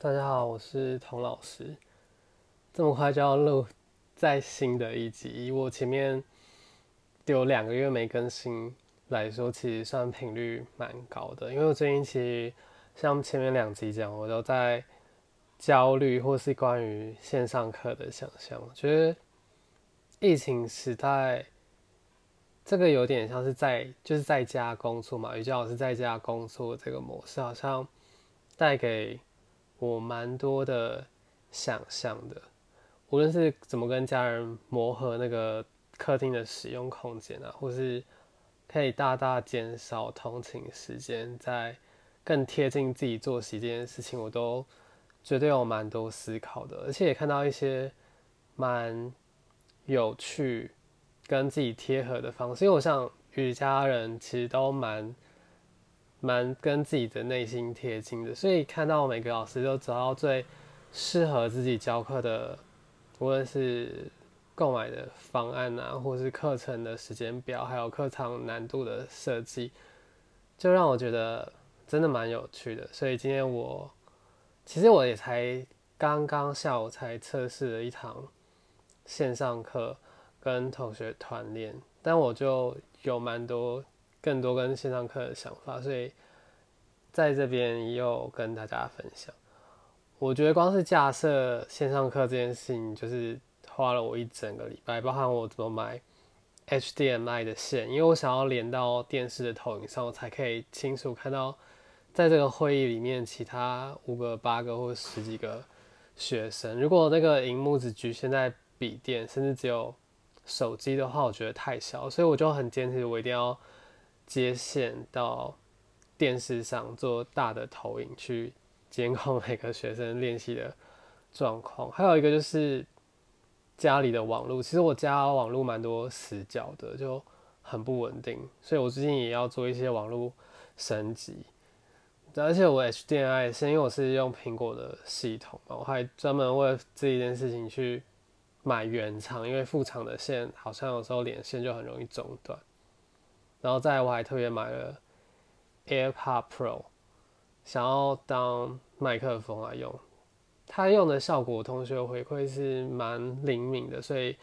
大家好，我是童老师。这么快就要录在新的一集，我前面有两个月没更新来说，其实算频率蛮高的。因为我最近其实像前面两集讲，我都在焦虑或是关于线上课的想象。我觉得疫情时代，这个有点像是在就是在家工作嘛，瑜伽老师在家工作这个模式，好像带给我蛮多的想象的，无论是怎么跟家人磨合那个客厅的使用空间啊，或是可以大大减少通勤时间，在更贴近自己作息这件事情，我都绝对有蛮多思考的，而且也看到一些蛮有趣跟自己贴合的方式，因为我想与家人其实都蛮。蛮跟自己的内心贴近的，所以看到每个老师都找到最适合自己教课的，无论是购买的方案啊，或是课程的时间表，还有课堂难度的设计，就让我觉得真的蛮有趣的。所以今天我其实我也才刚刚下午才测试了一堂线上课跟同学团练，但我就有蛮多。更多跟线上课的想法，所以在这边又跟大家分享。我觉得光是架设线上课这件事情，就是花了我一整个礼拜，包含我怎么买 HDMI 的线，因为我想要连到电视的投影上，我才可以清楚看到在这个会议里面其他五个、八个或十几个学生。如果那个荧幕只局限在笔电，甚至只有手机的话，我觉得太小，所以我就很坚持，我一定要。接线到电视上做大的投影，去监控每个学生练习的状况。还有一个就是家里的网络，其实我家网络蛮多死角的，就很不稳定，所以我最近也要做一些网络升级。而且我 HDMI 是因为我是用苹果的系统嘛，我还专门为这一件事情去买原厂，因为副厂的线好像有时候连线就很容易中断。然后再我还特别买了 AirPod Pro，想要当麦克风来用。它用的效果，同学回馈是蛮灵敏的，所以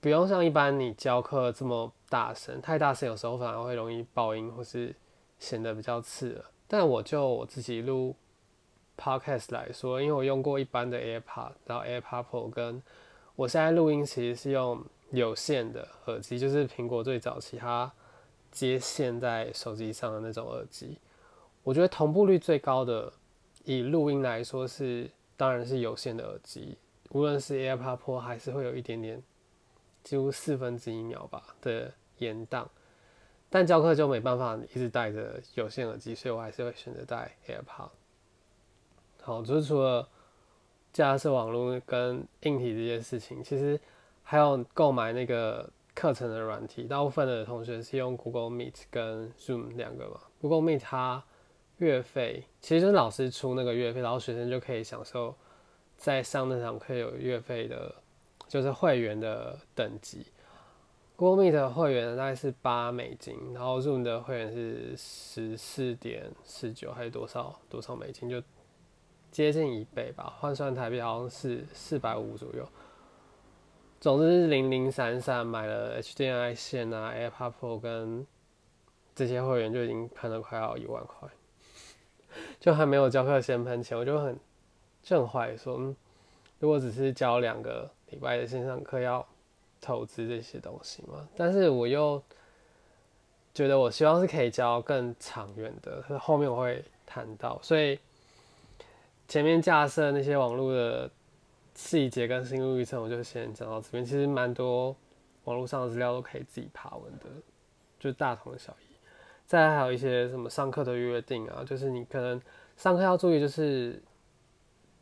不用像一般你教课这么大声，太大声有时候反而会容易爆音或是显得比较刺耳。但我就我自己录 Podcast 来说，因为我用过一般的 AirPod，然后 AirPod Pro 跟我现在录音其实是用。有线的耳机就是苹果最早期它接线在手机上的那种耳机，我觉得同步率最高的，以录音来说是当然是有线的耳机，无论是 AirPod Pro 还是会有一点点，几乎四分之一秒吧的延宕，但教课就没办法一直戴着有线耳机，所以我还是会选择戴 AirPod。好，就是除了架设网络跟硬体这件事情，其实。还有购买那个课程的软体，大部分的同学是用 Google Meet 跟 Zoom 两个嘛。Google Meet 它月费其实是老师出那个月费，然后学生就可以享受在上那堂课有月费的，就是会员的等级。Google Meet 的会员大概是八美金，然后 Zoom 的会员是十四点四九还是多少多少美金，就接近一倍吧，换算台币好像是四百五左右。总之是零零散散买了 HDMI 线啊，AirPod Pro 跟这些会员就已经喷了快要一万块，就还没有教课先喷钱，我就很就很怀疑说，嗯，如果只是教两个礼拜的线上课，要投资这些东西吗？但是我又觉得我希望是可以教更长远的，后面我会谈到，所以前面架设那些网络的。细节跟心路历程，我就先讲到这边。其实蛮多网络上的资料都可以自己爬文的，就大同小异。再还有一些什么上课的约定啊，就是你可能上课要注意，就是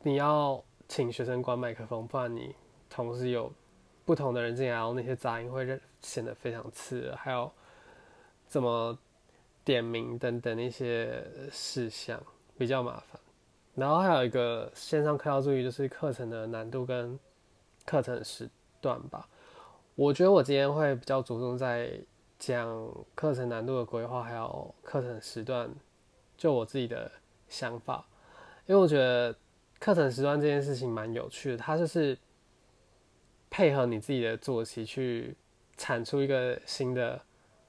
你要请学生关麦克风，不然你同时有不同的人进来，然后那些杂音会显得非常刺耳。还有怎么点名等等一些事项，比较麻烦。然后还有一个线上课要注意，就是课程的难度跟课程时段吧。我觉得我今天会比较着重在讲课程难度的规划，还有课程时段，就我自己的想法。因为我觉得课程时段这件事情蛮有趣的，它就是配合你自己的作息去产出一个新的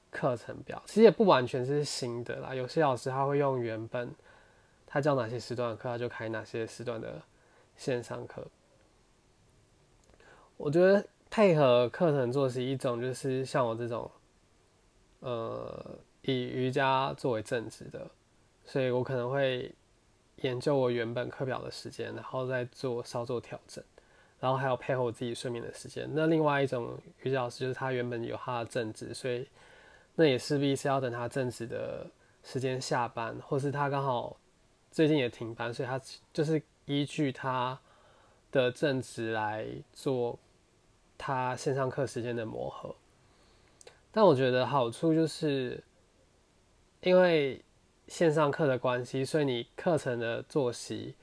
课程表。其实也不完全是新的啦，有些老师他会用原本他教哪些时段的课，他就开哪些时段的线上课。我觉得配合课程作息一种就是像我这种，呃，以瑜伽作为正职的，所以我可能会。研究我原本课表的时间，然后再做稍作调整，然后还有配合我自己睡眠的时间。那另外一种瑜伽老师就是他原本有他的正职，所以那也势必是要等他正职的时间下班，或是他刚好最近也停班，所以他就是依据他的正职来做他线上课时间的磨合。但我觉得好处就是因为。线上课的关系，所以你课程的作息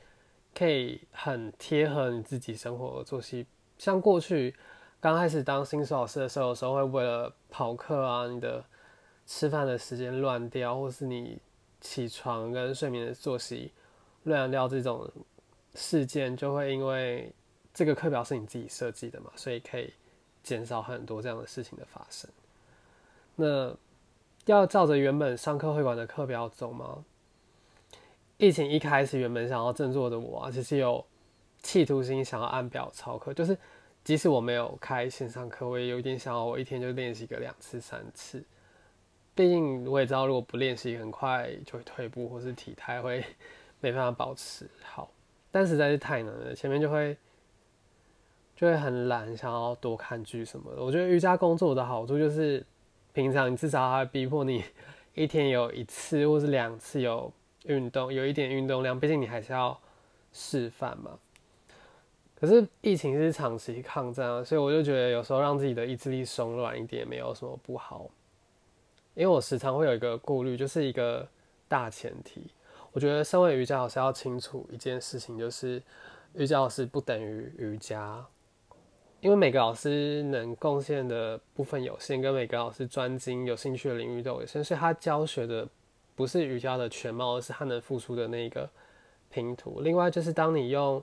可以很贴合你自己生活的作息。像过去刚开始当新手老师的时候，有时候会为了跑课啊，你的吃饭的时间乱掉，或是你起床跟睡眠的作息乱掉这种事件，就会因为这个课表是你自己设计的嘛，所以可以减少很多这样的事情的发生。那。要照着原本上课会馆的课表走吗？疫情一开始，原本想要振作的我，其实有企图心想要按表操课，就是即使我没有开线上课，我也有点想要我一天就练习个两次、三次。毕竟我也知道，如果不练习，很快就会退步，或是体态会 没办法保持好。但实在是太难了，前面就会就会很懒，想要多看剧什么的。我觉得瑜伽工作的好处就是。平常你至少还逼迫你 一天有一次或是两次有运动，有一点运动量，毕竟你还是要示范嘛。可是疫情是长期抗战啊，所以我就觉得有时候让自己的意志力松软一点没有什么不好。因为我时常会有一个顾虑，就是一个大前提，我觉得身为瑜伽老师要清楚一件事情，就是瑜伽老师不等于瑜伽。因为每个老师能贡献的部分有限，跟每个老师专精有兴趣的领域都有限，所以他教学的不是瑜伽的全貌，而是他能付出的那个拼图。另外，就是当你用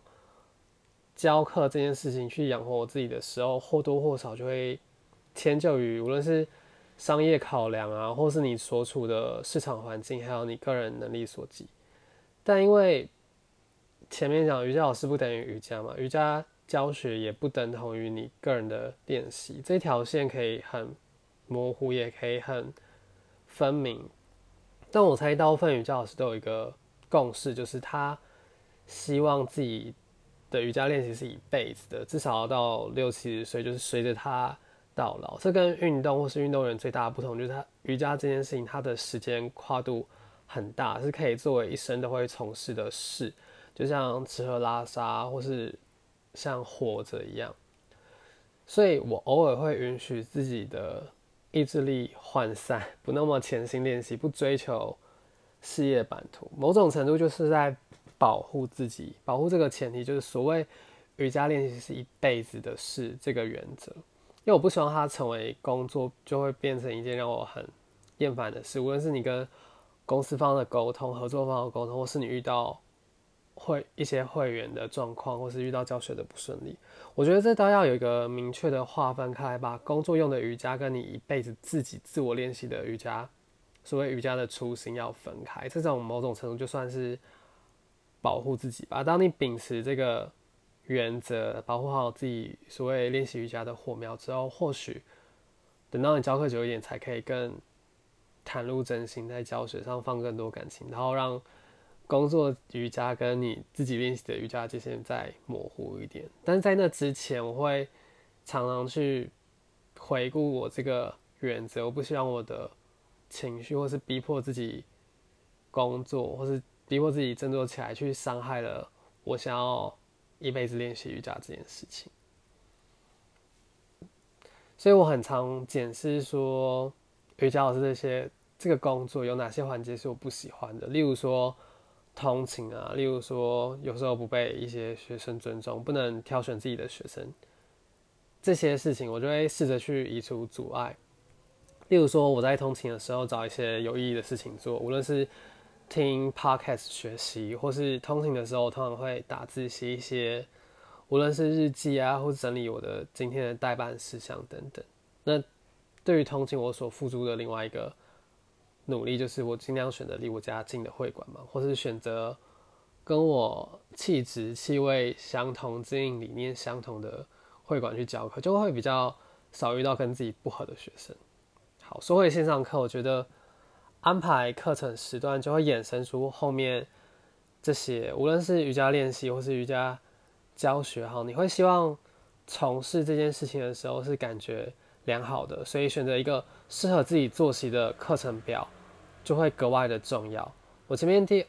教课这件事情去养活我自己的时候，或多或少就会迁就于无论是商业考量啊，或是你所处的市场环境，还有你个人能力所及。但因为前面讲瑜伽老师不等于瑜伽嘛，瑜伽。教学也不等同于你个人的练习，这条线可以很模糊，也可以很分明。但我猜大部分瑜伽老师都有一个共识，就是他希望自己的瑜伽练习是一辈子的，至少要到六七十岁，就是随着他到老。这跟运动或是运动员最大的不同，就是他瑜伽这件事情，它的时间跨度很大，是可以作为一生都会从事的事，就像吃喝拉撒或是。像活着一样，所以我偶尔会允许自己的意志力涣散，不那么潜心练习，不追求事业版图。某种程度就是在保护自己，保护这个前提就是所谓瑜伽练习是一辈子的事这个原则。因为我不希望它成为工作，就会变成一件让我很厌烦的事。无论是你跟公司方的沟通、合作方的沟通，或是你遇到。会一些会员的状况，或是遇到教学的不顺利，我觉得这都要有一个明确的划分开来，把工作用的瑜伽跟你一辈子自己自我练习的瑜伽，所谓瑜伽的初心要分开。这种某种程度就算是保护自己吧。当你秉持这个原则，保护好自己所谓练习瑜伽的火苗之后，或许等到你教课久一点，才可以更袒露真心，在教学上放更多感情，然后让。工作瑜伽跟你自己练习的瑜伽界限再模糊一点，但是在那之前，我会常常去回顾我这个原则。我不希望我的情绪，或是逼迫自己工作，或是逼迫自己振作起来，去伤害了我想要一辈子练习瑜伽这件事情。所以我很常检视说，瑜伽老师这些这个工作有哪些环节是我不喜欢的，例如说。通勤啊，例如说有时候不被一些学生尊重，不能挑选自己的学生，这些事情我就会试着去移除阻碍。例如说我在通勤的时候找一些有意义的事情做，无论是听 podcast 学习，或是通勤的时候，通常会打字写一些，无论是日记啊，或整理我的今天的代办事项等等。那对于通勤，我所付出的另外一个努力，就是我尽量选择离我家近的会馆嘛，或是选择跟我气质、气味相同、经营理念相同的会馆去教课，就会比较少遇到跟自己不合的学生。好，说回线上课，我觉得。安排课程时段就会衍生出后面这些，无论是瑜伽练习或是瑜伽教学，哈，你会希望从事这件事情的时候是感觉良好的，所以选择一个适合自己作息的课程表就会格外的重要。我前面第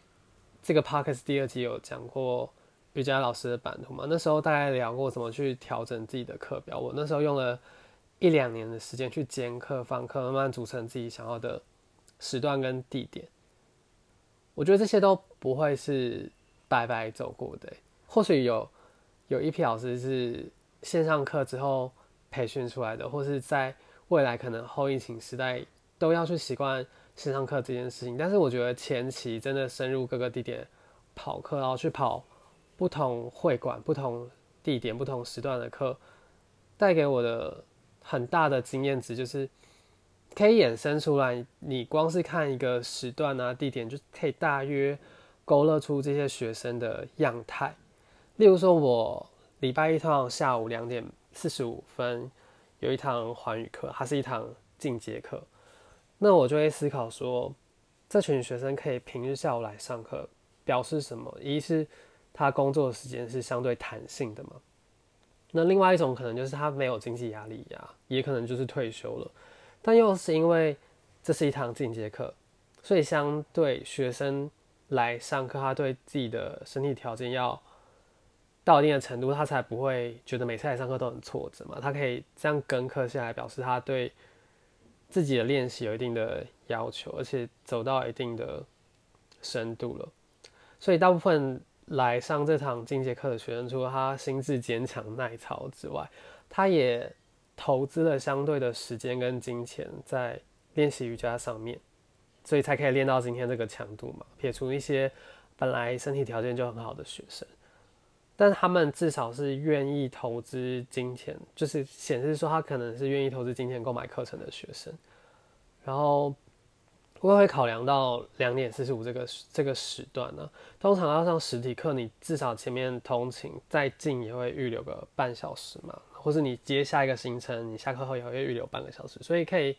这个 podcast 第二集有讲过瑜伽老师的版图嘛，那时候大概聊过怎么去调整自己的课表，我那时候用了一两年的时间去兼课放课，慢慢组成自己想要的。时段跟地点，我觉得这些都不会是白白走过的。或许有有一批老师是线上课之后培训出来的，或是在未来可能后疫情时代都要去习惯线上课这件事情。但是我觉得前期真的深入各个地点跑课，然后去跑不同会馆、不同地点、不同时段的课，带给我的很大的经验值就是。可以衍生出来，你光是看一个时段啊、地点，就可以大约勾勒出这些学生的样态。例如说，我礼拜一通常下午两点四十五分有一堂环语课，它是一堂进阶课，那我就会思考说，这群学生可以平日下午来上课，表示什么？一是他工作时间是相对弹性的嘛，那另外一种可能就是他没有经济压力呀，也可能就是退休了。但又是因为这是一堂进阶课，所以相对学生来上课，他对自己的身体条件要到一定的程度，他才不会觉得每次来上课都很挫折嘛。他可以这样跟课下来，表示他对自己的练习有一定的要求，而且走到一定的深度了。所以大部分来上这堂进阶课的学生，除了他心智坚强耐操之外，他也。投资了相对的时间跟金钱在练习瑜伽上面，所以才可以练到今天这个强度嘛。撇除一些本来身体条件就很好的学生，但他们至少是愿意投资金钱，就是显示说他可能是愿意投资金钱购买课程的学生。然后我会考量到两点四十五这个这个时段呢，通常要上实体课，你至少前面通勤再近也会预留个半小时嘛。或是你接下一个行程，你下课后也会预留半个小时，所以可以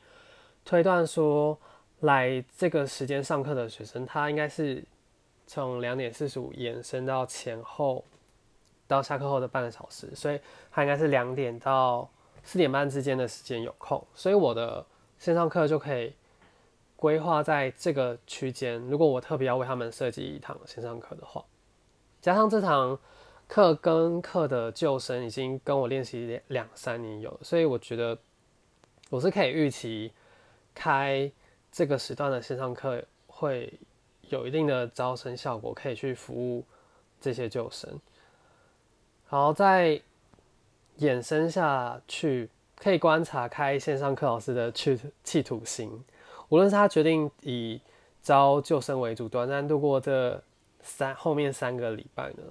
推断说，来这个时间上课的学生，他应该是从两点四十五延伸到前后到下课后的半个小时，所以他应该是两点到四点半之间的时间有空，所以我的线上课就可以规划在这个区间。如果我特别要为他们设计一堂线上课的话，加上这堂。课跟课的救生已经跟我练习两三年有，所以我觉得我是可以预期开这个时段的线上课会有一定的招生效果，可以去服务这些救生。好，再衍生下去，可以观察开线上课老师的去企图心，无论是他决定以招救生为主，短暂度过这三后面三个礼拜呢？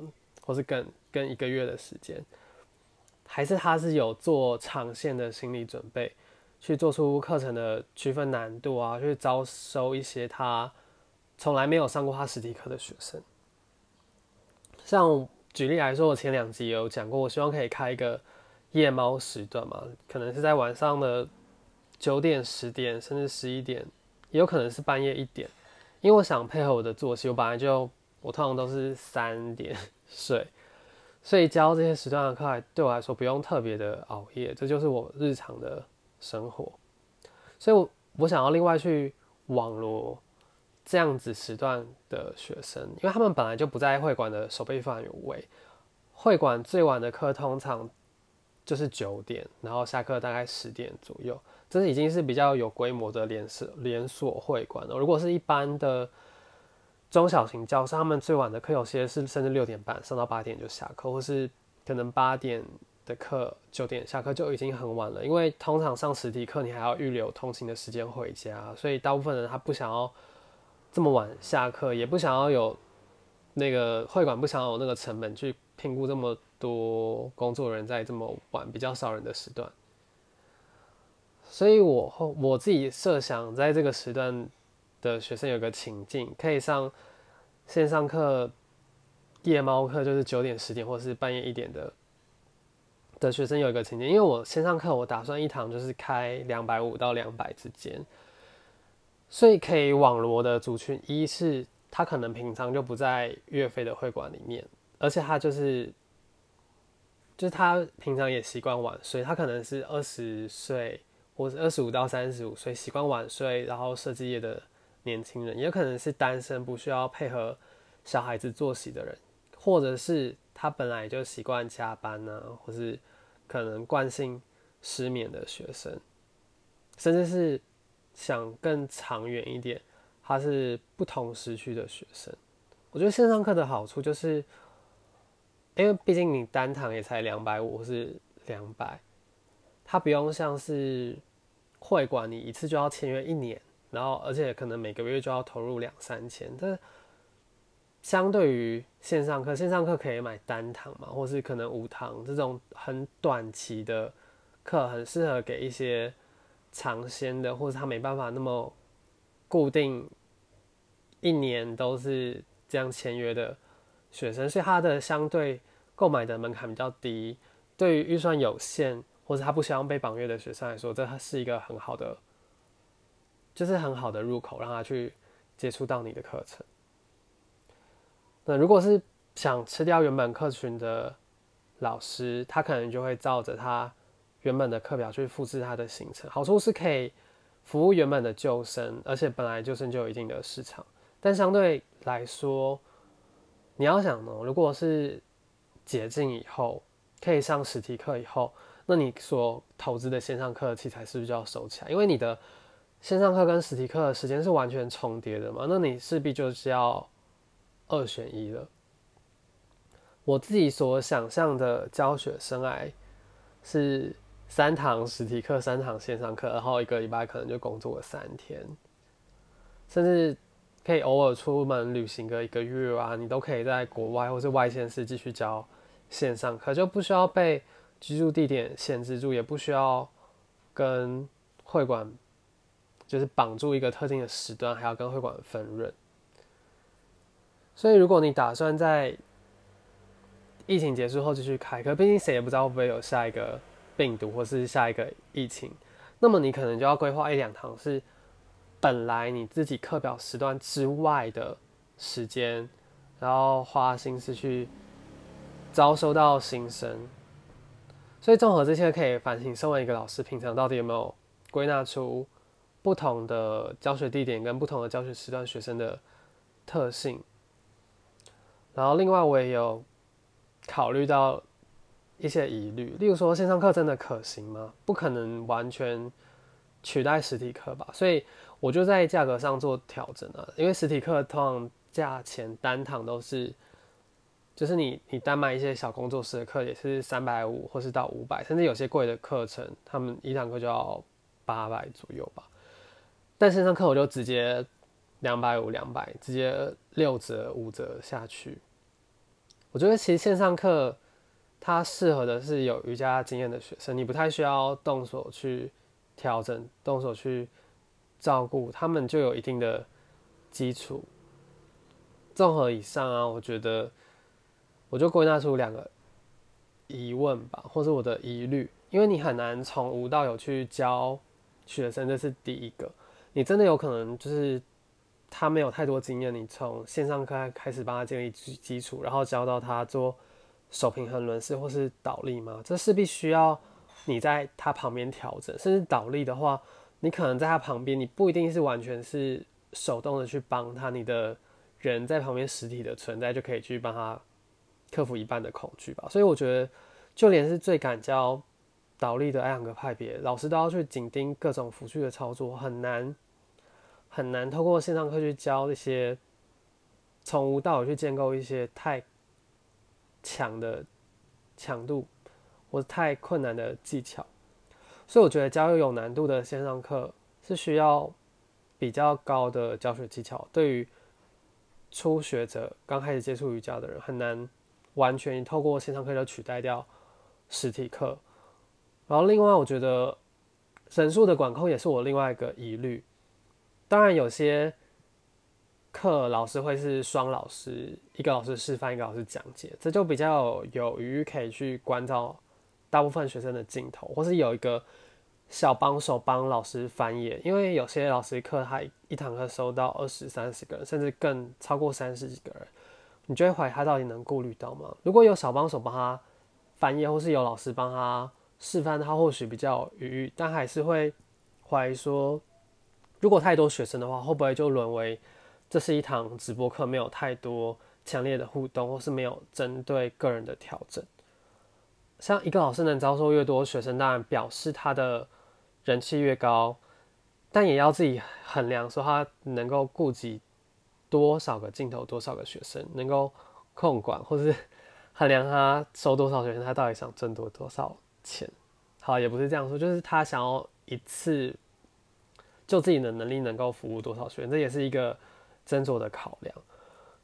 或是更更一个月的时间，还是他是有做长线的心理准备，去做出课程的区分难度啊，去招收一些他从来没有上过他实体课的学生。像举例来说，我前两集有讲过，我希望可以开一个夜猫时段嘛，可能是在晚上的九点、十点，甚至十一点，也有可能是半夜一点，因为我想配合我的作息，我本来就我通常都是三点。睡，所以教这些时段的课对我来说不用特别的熬夜，这就是我日常的生活。所以，我我想要另外去网罗这样子时段的学生，因为他们本来就不在会馆的守备范围。会馆最晚的课通常就是九点，然后下课大概十点左右，这是已经是比较有规模的连锁连锁会馆了。如果是一般的。中小型教室，他们最晚的课有些是甚至六点半上到八点就下课，或是可能八点的课九点下课就已经很晚了。因为通常上实体课你还要预留通勤的时间回家，所以大部分人他不想要这么晚下课，也不想要有那个会馆不想要有那个成本去评估这么多工作人员在这么晚比较少人的时段。所以我后我自己设想，在这个时段的学生有个情境，可以上线上课、夜猫课，就是九点、十点或是半夜一点的。的学生有一个情境，因为我线上课我打算一堂就是开两百五到两百之间，所以可以网罗的族群，一是他可能平常就不在岳飞的会馆里面，而且他就是就是他平常也习惯晚睡，他可能是二十岁或是二十五到三十五岁习惯晚睡，然后设计业的年轻人，也可能是单身不需要配合小孩子作息的人，或者是他本来就习惯加班呢，或是。可能惯性失眠的学生，甚至是想更长远一点，他是不同时区的学生。我觉得线上课的好处就是，因为毕竟你单堂也才两百五或是两百，他不用像是会馆，你一次就要签约一年，然后而且可能每个月就要投入两三千，但相对于线上课，线上课可以买单堂嘛，或是可能五堂这种很短期的课，很适合给一些尝鲜的，或者他没办法那么固定一年都是这样签约的学生，所以他的相对购买的门槛比较低。对于预算有限或者他不希望被绑约的学生来说，这是一个很好的，就是很好的入口，让他去接触到你的课程。那如果是想吃掉原本客群的老师，他可能就会照着他原本的课表去复制他的行程。好处是可以服务原本的旧生，而且本来旧生就有一定的市场。但相对来说，你要想呢，如果是解禁以后可以上实体课以后，那你所投资的线上课器材是不是就要收起来？因为你的线上课跟实体课的时间是完全重叠的嘛，那你势必就是要。二选一了。我自己所想象的教学生涯是三堂实体课，三堂线上课，然后一个礼拜可能就工作个三天，甚至可以偶尔出门旅行个一个月啊，你都可以在国外或是外县市继续教线上课，就不需要被居住地点限制住，也不需要跟会馆就是绑住一个特定的时段，还要跟会馆分润。所以，如果你打算在疫情结束后继续开课，毕竟谁也不知道会不会有下一个病毒或是下一个疫情，那么你可能就要规划一两堂是本来你自己课表时段之外的时间，然后花心思去招收到新生。所以，综合这些，可以反省身为一个老师，平常到底有没有归纳出不同的教学地点跟不同的教学时段学生的特性。然后，另外我也有考虑到一些疑虑，例如说线上课真的可行吗？不可能完全取代实体课吧，所以我就在价格上做调整了。因为实体课通常价钱单堂都是，就是你你单买一些小工作室的课也是三百五，或是到五百，甚至有些贵的课程，他们一堂课就要八百左右吧。但线上课我就直接。两百五，两百，直接六折、五折下去。我觉得其实线上课它适合的是有瑜伽经验的学生，你不太需要动手去调整、动手去照顾，他们就有一定的基础。综合以上啊，我觉得我就归纳出两个疑问吧，或是我的疑虑，因为你很难从无到有去教学生，这是第一个。你真的有可能就是。他没有太多经验，你从线上课开始帮他建立基基础，然后教到他做手平衡轮式或是倒立吗？这势必需要你在他旁边调整，甚至倒立的话，你可能在他旁边，你不一定是完全是手动的去帮他，你的人在旁边实体的存在就可以去帮他克服一半的恐惧吧。所以我觉得，就连是最敢教倒立的两个派别，老师都要去紧盯各种辅助的操作，很难。很难透过线上课去教一些从无到有去建构一些太强的强度或太困难的技巧，所以我觉得教有难度的线上课是需要比较高的教学技巧，对于初学者刚开始接触瑜伽的人，很难完全透过线上课就取代掉实体课。然后另外，我觉得人数的管控也是我另外一个疑虑。当然，有些课老师会是双老师，一个老师示范，一个老师讲解，这就比较有余可以去关照大部分学生的镜头，或是有一个小帮手帮老师翻页。因为有些老师课他一堂课收到二十三十个人，甚至更超过三十几个人，你就会怀疑他到底能顾虑到吗？如果有小帮手帮他翻页，或是有老师帮他示范，他或许比较余裕，但还是会怀疑说。如果太多学生的话，会不会就沦为这是一堂直播课，没有太多强烈的互动，或是没有针对个人的调整？像一个老师能招收越多学生，当然表示他的人气越高，但也要自己衡量，说他能够顾及多少个镜头，多少个学生，能够控管，或是衡量他收多少学生，他到底想挣多多少钱？好，也不是这样说，就是他想要一次。就自己的能力能够服务多少学员，这也是一个斟酌的考量。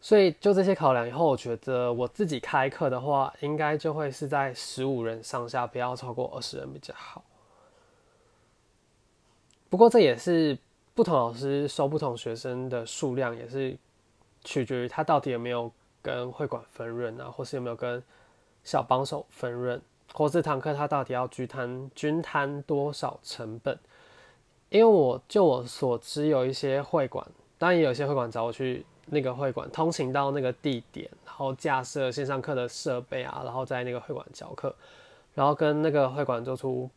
所以就这些考量以后，我觉得我自己开课的话，应该就会是在十五人上下，不要超过二十人比较好。不过这也是不同老师收不同学生的数量，也是取决于他到底有没有跟会馆分润啊，或是有没有跟小帮手分润，或这堂课他到底要均摊均摊多少成本。因为我就我所知，有一些会馆，当然也有些会馆找我去那个会馆通勤到那个地点，然后架设线上课的设备啊，然后在那个会馆教课，然后跟那个会馆做出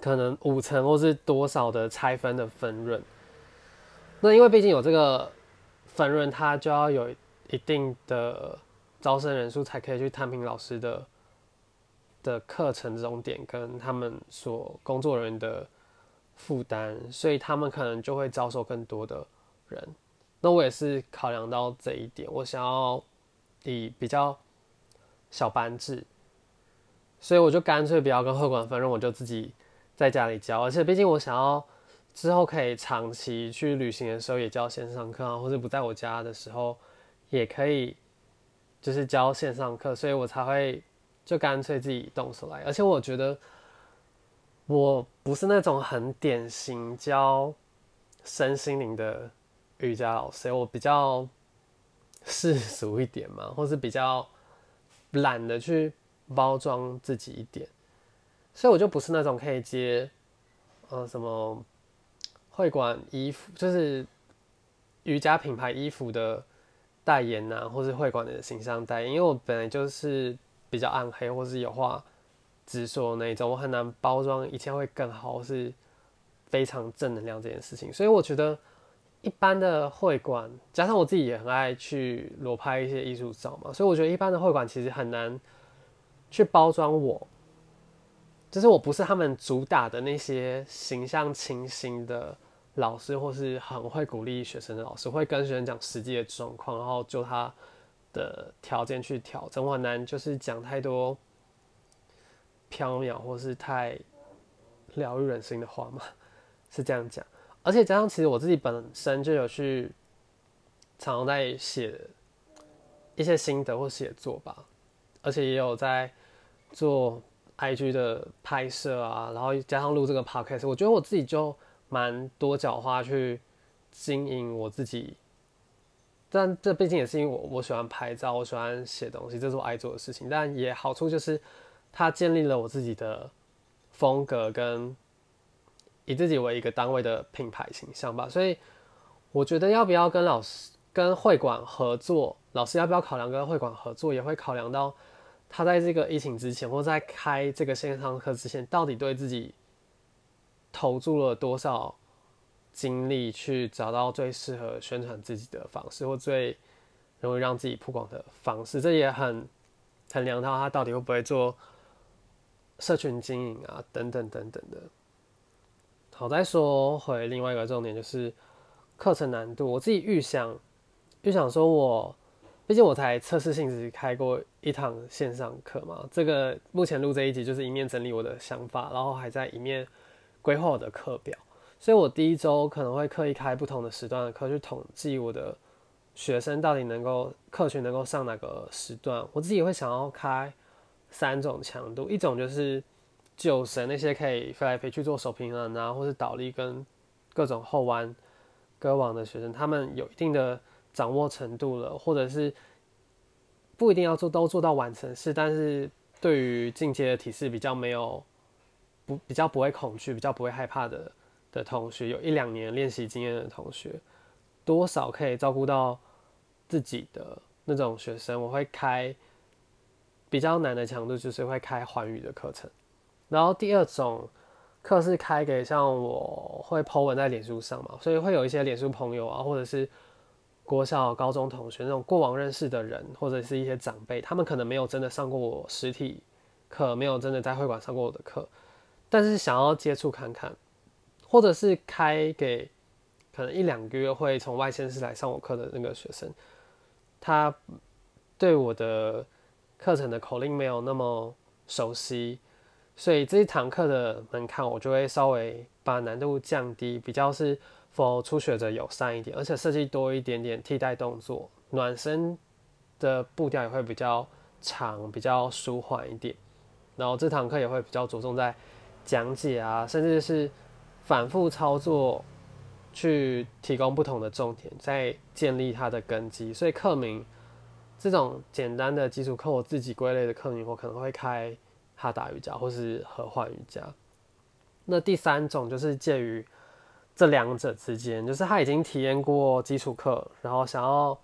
可能五成或是多少的拆分的分润。那因为毕竟有这个分润，它就要有一定的招生人数才可以去摊平老师的的课程终点跟他们所工作人员的。负担，所以他们可能就会招收更多的人。那我也是考量到这一点，我想要以比较小班制，所以我就干脆不要跟会管分润，我就自己在家里教。而且毕竟我想要之后可以长期去旅行的时候也教线上课啊，或者不在我家的时候也可以就是教线上课，所以我才会就干脆自己动手来。而且我觉得。我不是那种很典型教身心灵的瑜伽老师，我比较世俗一点嘛，或是比较懒得去包装自己一点，所以我就不是那种可以接呃什么会馆衣服，就是瑜伽品牌衣服的代言呐，或是会馆的形象代言，因为我本来就是比较暗黑，或是有话。直说那种，我很难包装一切会更好，是非常正能量这件事情。所以我觉得一般的会馆，加上我自己也很爱去裸拍一些艺术照嘛，所以我觉得一般的会馆其实很难去包装我，就是我不是他们主打的那些形象清新的老师，或是很会鼓励学生的老师，会跟学生讲实际的状况，然后就他的条件去调整。我很难就是讲太多。缥缈或是太疗愈人心的话嘛，是这样讲。而且加上，其实我自己本身就有去常常在写一些心得或写作吧，而且也有在做 IG 的拍摄啊，然后加上录这个 Podcast，我觉得我自己就蛮多角化去经营我自己。但这毕竟也是因为我我喜欢拍照，我喜欢写东西，这是我爱做的事情。但也好处就是。他建立了我自己的风格，跟以自己为一个单位的品牌形象吧。所以我觉得要不要跟老师、跟会馆合作，老师要不要考量跟会馆合作，也会考量到他在这个疫情之前，或在开这个线上课之前，到底对自己投注了多少精力，去找到最适合宣传自己的方式，或最容易让自己曝光的方式。这也很衡量到他到底会不会做。社群经营啊，等等等等的。好，再说回另外一个重点，就是课程难度。我自己预想，预想说，我毕竟我才测试性质开过一堂线上课嘛。这个目前录这一集，就是一面整理我的想法，然后还在一面规划我的课表。所以我第一周可能会刻意开不同的时段的课，去统计我的学生到底能够客群能够上哪个时段。我自己会想要开三种强度，一种就是酒神那些可以飞来飞去做手平衡啊，或是倒立跟各种后弯、割网的学生，他们有一定的掌握程度了，或者是不一定要做都做到完成式，但是对于进阶的体式比较没有不比较不会恐惧、比较不会害怕的的同学，有一两年练习经验的同学，多少可以照顾到自己的那种学生，我会开比较难的强度，就是会开环语的课程。然后第二种课是开给像我会 po 文在脸书上嘛，所以会有一些脸书朋友啊，或者是国小、高中同学那种过往认识的人，或者是一些长辈，他们可能没有真的上过我实体课，没有真的在会馆上过我的课，但是想要接触看看，或者是开给可能一两个月会从外县市来上我课的那个学生，他对我的课程的口令没有那么熟悉。所以这一堂课的门槛，我就会稍微把难度降低，比较是否初学者友善一点，而且设计多一点点替代动作，暖身的步调也会比较长，比较舒缓一点。然后这堂课也会比较着重在讲解啊，甚至是反复操作，去提供不同的重点，在建立它的根基。所以课名这种简单的基础课，我自己归类的课名，我可能会开。哈达瑜伽或是合欢瑜伽，那第三种就是介于这两者之间，就是他已经体验过基础课，然后想要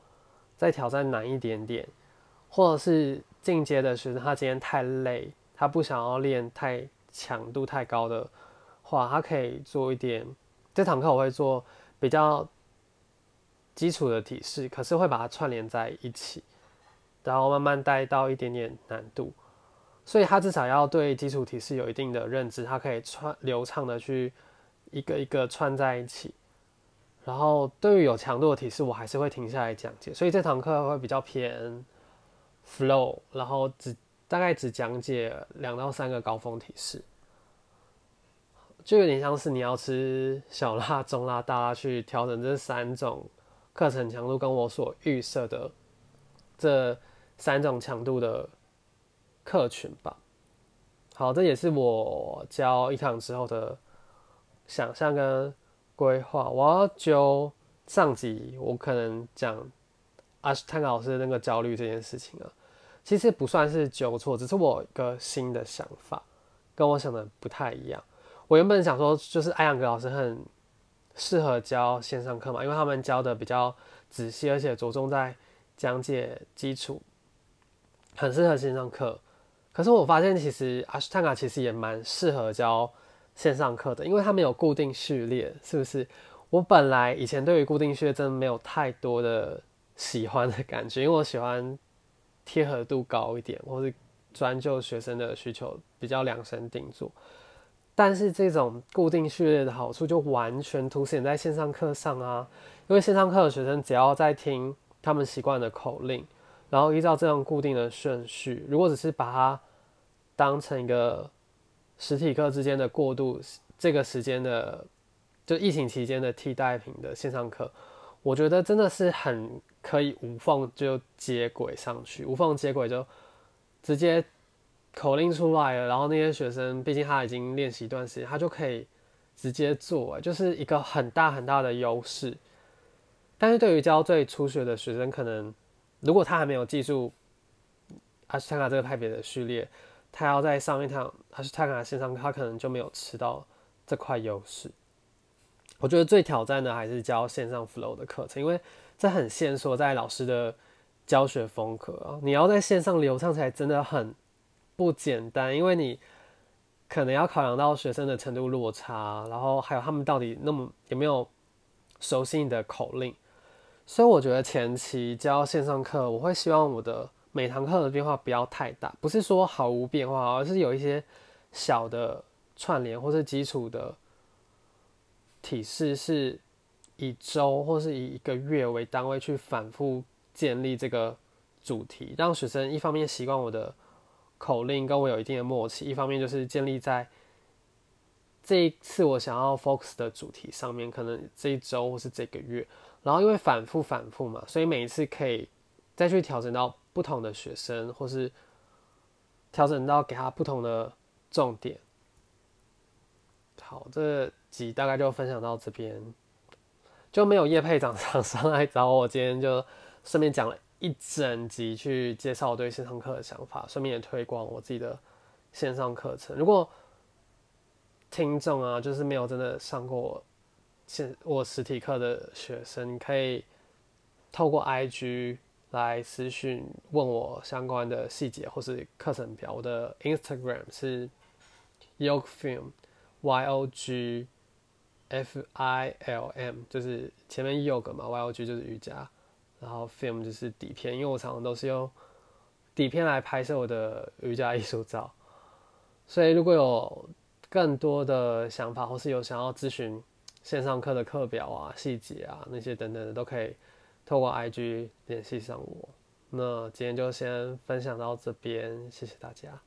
再挑战难一点点，或者是进阶的学生，他今天太累，他不想要练太强度太高的话，他可以做一点。这堂课我会做比较基础的体式，可是会把它串联在一起，然后慢慢带到一点点难度。所以他至少要对基础体式有一定的认知，他可以串流畅的去一个一个串在一起。然后对于有强度的体式，我还是会停下来讲解。所以这堂课会比较偏 flow，然后只大概只讲解两到三个高峰体式，就有点像是你要吃小辣、中辣、大辣去调整这三种课程强度，跟我所预设的这三种强度的。客群吧，好，这也是我教一堂之后的想象跟规划。我要揪上集，我可能讲阿斯坦老师那个焦虑这件事情啊，其实不算是纠错，只是我一个新的想法，跟我想的不太一样。我原本想说，就是艾扬格老师很适合教线上课嘛，因为他们教的比较仔细，而且着重在讲解基础，很适合线上课。可是我发现，其实阿斯坦卡其实也蛮适合教线上课的，因为他们有固定序列，是不是？我本来以前对于固定序列真的没有太多的喜欢的感觉，因为我喜欢贴合度高一点，或是专就学生的需求比较量身定做。但是这种固定序列的好处就完全凸显在线上课上啊，因为线上课的学生只要在听他们习惯的口令，然后依照这样固定的顺序，如果只是把它当成一个实体课之间的过渡，这个时间的就疫情期间的替代品的线上课，我觉得真的是很可以无缝就接轨上去，无缝接轨就直接口令出来了，然后那些学生毕竟他已经练习一段时间，他就可以直接做，就是一个很大很大的优势。但是对于教最初学的学生，可能如果他还没有记住阿斯坦卡这个派别的序列。他要在上一堂还是泰卡线上，他可能就没有吃到这块优势。我觉得最挑战的还是教线上 flow 的课程，因为这很限缩在老师的教学风格啊。你要在线上流畅起来，真的很不简单，因为你可能要考量到学生的程度落差，然后还有他们到底那么有没有熟悉你的口令。所以我觉得前期教线上课，我会希望我的。每堂课的变化不要太大，不是说毫无变化，而是有一些小的串联或是基础的体式，是以周或是以一个月为单位去反复建立这个主题，让学生一方面习惯我的口令，跟我有一定的默契；一方面就是建立在这一次我想要 focus 的主题上面，可能这一周或是这个月，然后因为反复反复嘛，所以每一次可以再去调整到不同的学生，或是调整到给他不同的重点。好，这集大概就分享到这边，就没有叶配长 厂商来找我，今天就顺便讲了一整集去介绍我对线上课的想法，顺便也推广我自己的线上课程。如果听众啊，就是没有真的上过现我实体课的学生，可以透过 IG 来私讯问我相关的细节或是课程表。我的 Instagram 是 Yogfilm，Y O G F I L M，就是前面 Yog 嘛，Y O G 就是瑜伽，然后 Film 就是底片，因为我常常都是用底片来拍摄我的瑜伽艺术照，所以如果有更多的想法，或是有想要咨询线上课的课表啊、细节啊那些等等的，都可以透过 IG 联系上我。那今天就先分享到这边，谢谢大家。